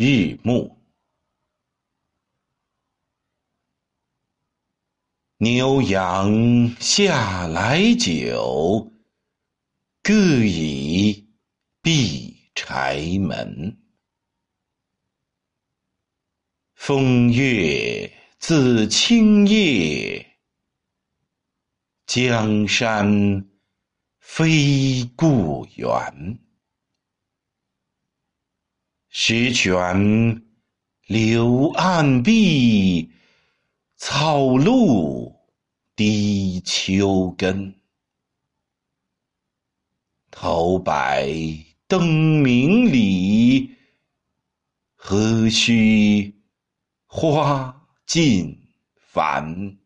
日暮。牛羊下来久，各已闭柴门。风月自清夜，江山非故园。石泉流暗碧，草露滴秋根。头白灯明里，何须花尽繁。